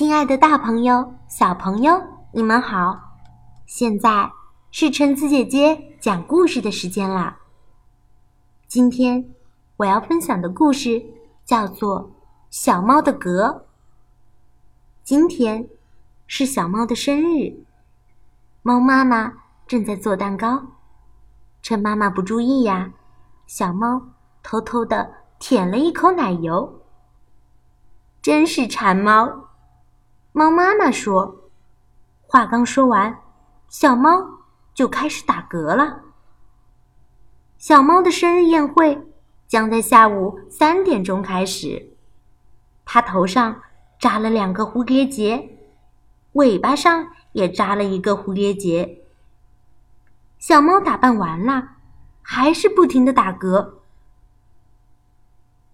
亲爱的，大朋友、小朋友，你们好！现在是橙子姐姐讲故事的时间啦。今天我要分享的故事叫做《小猫的格》。今天是小猫的生日，猫妈妈正在做蛋糕，趁妈妈不注意呀，小猫偷偷的舔了一口奶油，真是馋猫。猫妈妈说：“话刚说完，小猫就开始打嗝了。”小猫的生日宴会将在下午三点钟开始。它头上扎了两个蝴蝶结，尾巴上也扎了一个蝴蝶结。小猫打扮完了，还是不停的打嗝。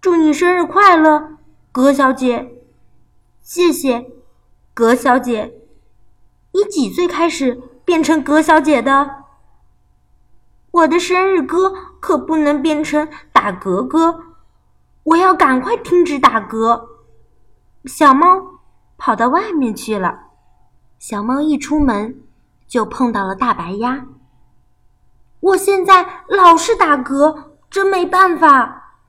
祝你生日快乐，葛小姐！谢谢。葛小姐，你几岁开始变成葛小姐的？我的生日歌可不能变成打嗝歌，我要赶快停止打嗝。小猫跑到外面去了。小猫一出门就碰到了大白鸭。我现在老是打嗝，真没办法。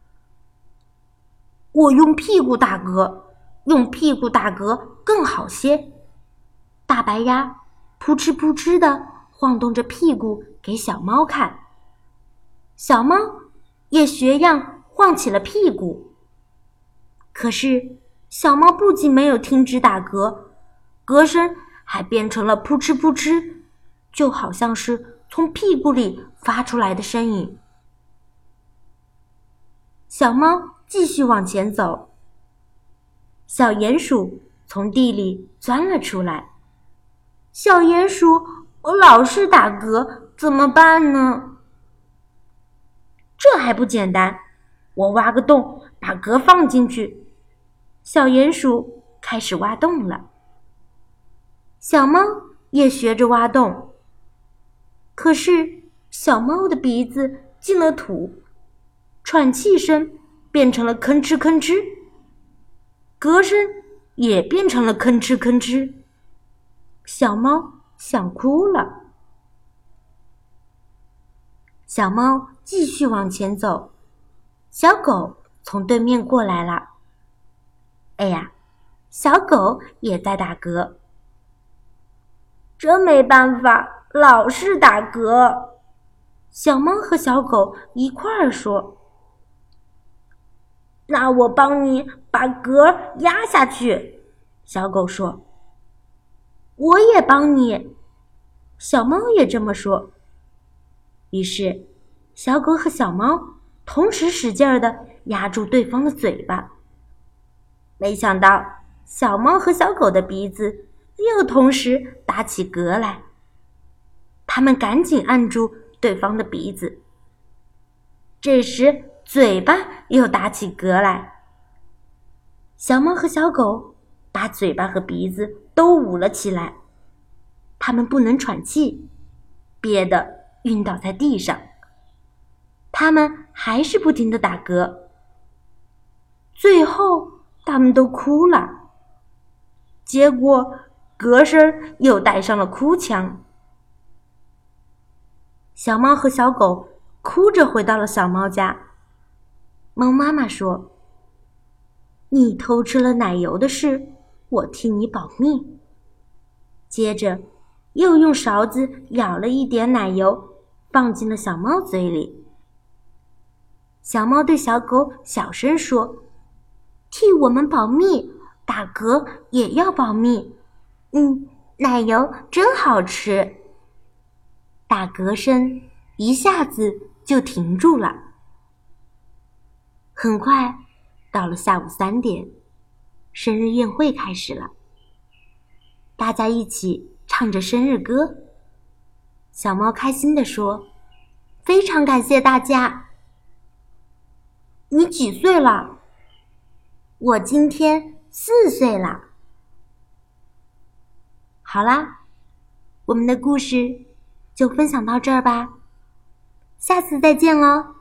我用屁股打嗝。用屁股打嗝更好些。大白鸭扑哧扑哧的晃动着屁股给小猫看，小猫也学样晃起了屁股。可是小猫不仅没有停止打嗝，嗝声还变成了扑哧扑哧，就好像是从屁股里发出来的声音。小猫继续往前走。小鼹鼠从地里钻了出来。小鼹鼠，我老是打嗝，怎么办呢？这还不简单，我挖个洞，把嗝放进去。小鼹鼠开始挖洞了。小猫也学着挖洞。可是小猫的鼻子进了土，喘气声变成了吭哧吭哧。嗝声也变成了吭哧吭哧，小猫想哭了。小猫继续往前走，小狗从对面过来了。哎呀，小狗也在打嗝，真没办法，老是打嗝。小猫和小狗一块儿说。那我帮你把嗝压下去，小狗说。我也帮你，小猫也这么说。于是，小狗和小猫同时使劲儿的压住对方的嘴巴。没想到，小猫和小狗的鼻子又同时打起嗝来。他们赶紧按住对方的鼻子。这时。嘴巴又打起嗝来，小猫和小狗把嘴巴和鼻子都捂了起来，它们不能喘气，憋得晕倒在地上。它们还是不停的打嗝，最后它们都哭了，结果嗝声又带上了哭腔。小猫和小狗哭着回到了小猫家。猫妈妈说：“你偷吃了奶油的事，我替你保密。”接着，又用勺子舀了一点奶油，放进了小猫嘴里。小猫对小狗小声说：“替我们保密，打嗝也要保密。”嗯，奶油真好吃。打嗝声一下子就停住了。很快，到了下午三点，生日宴会开始了。大家一起唱着生日歌。小猫开心地说：“非常感谢大家。”你几岁了？我今天四岁了。好啦，我们的故事就分享到这儿吧，下次再见喽。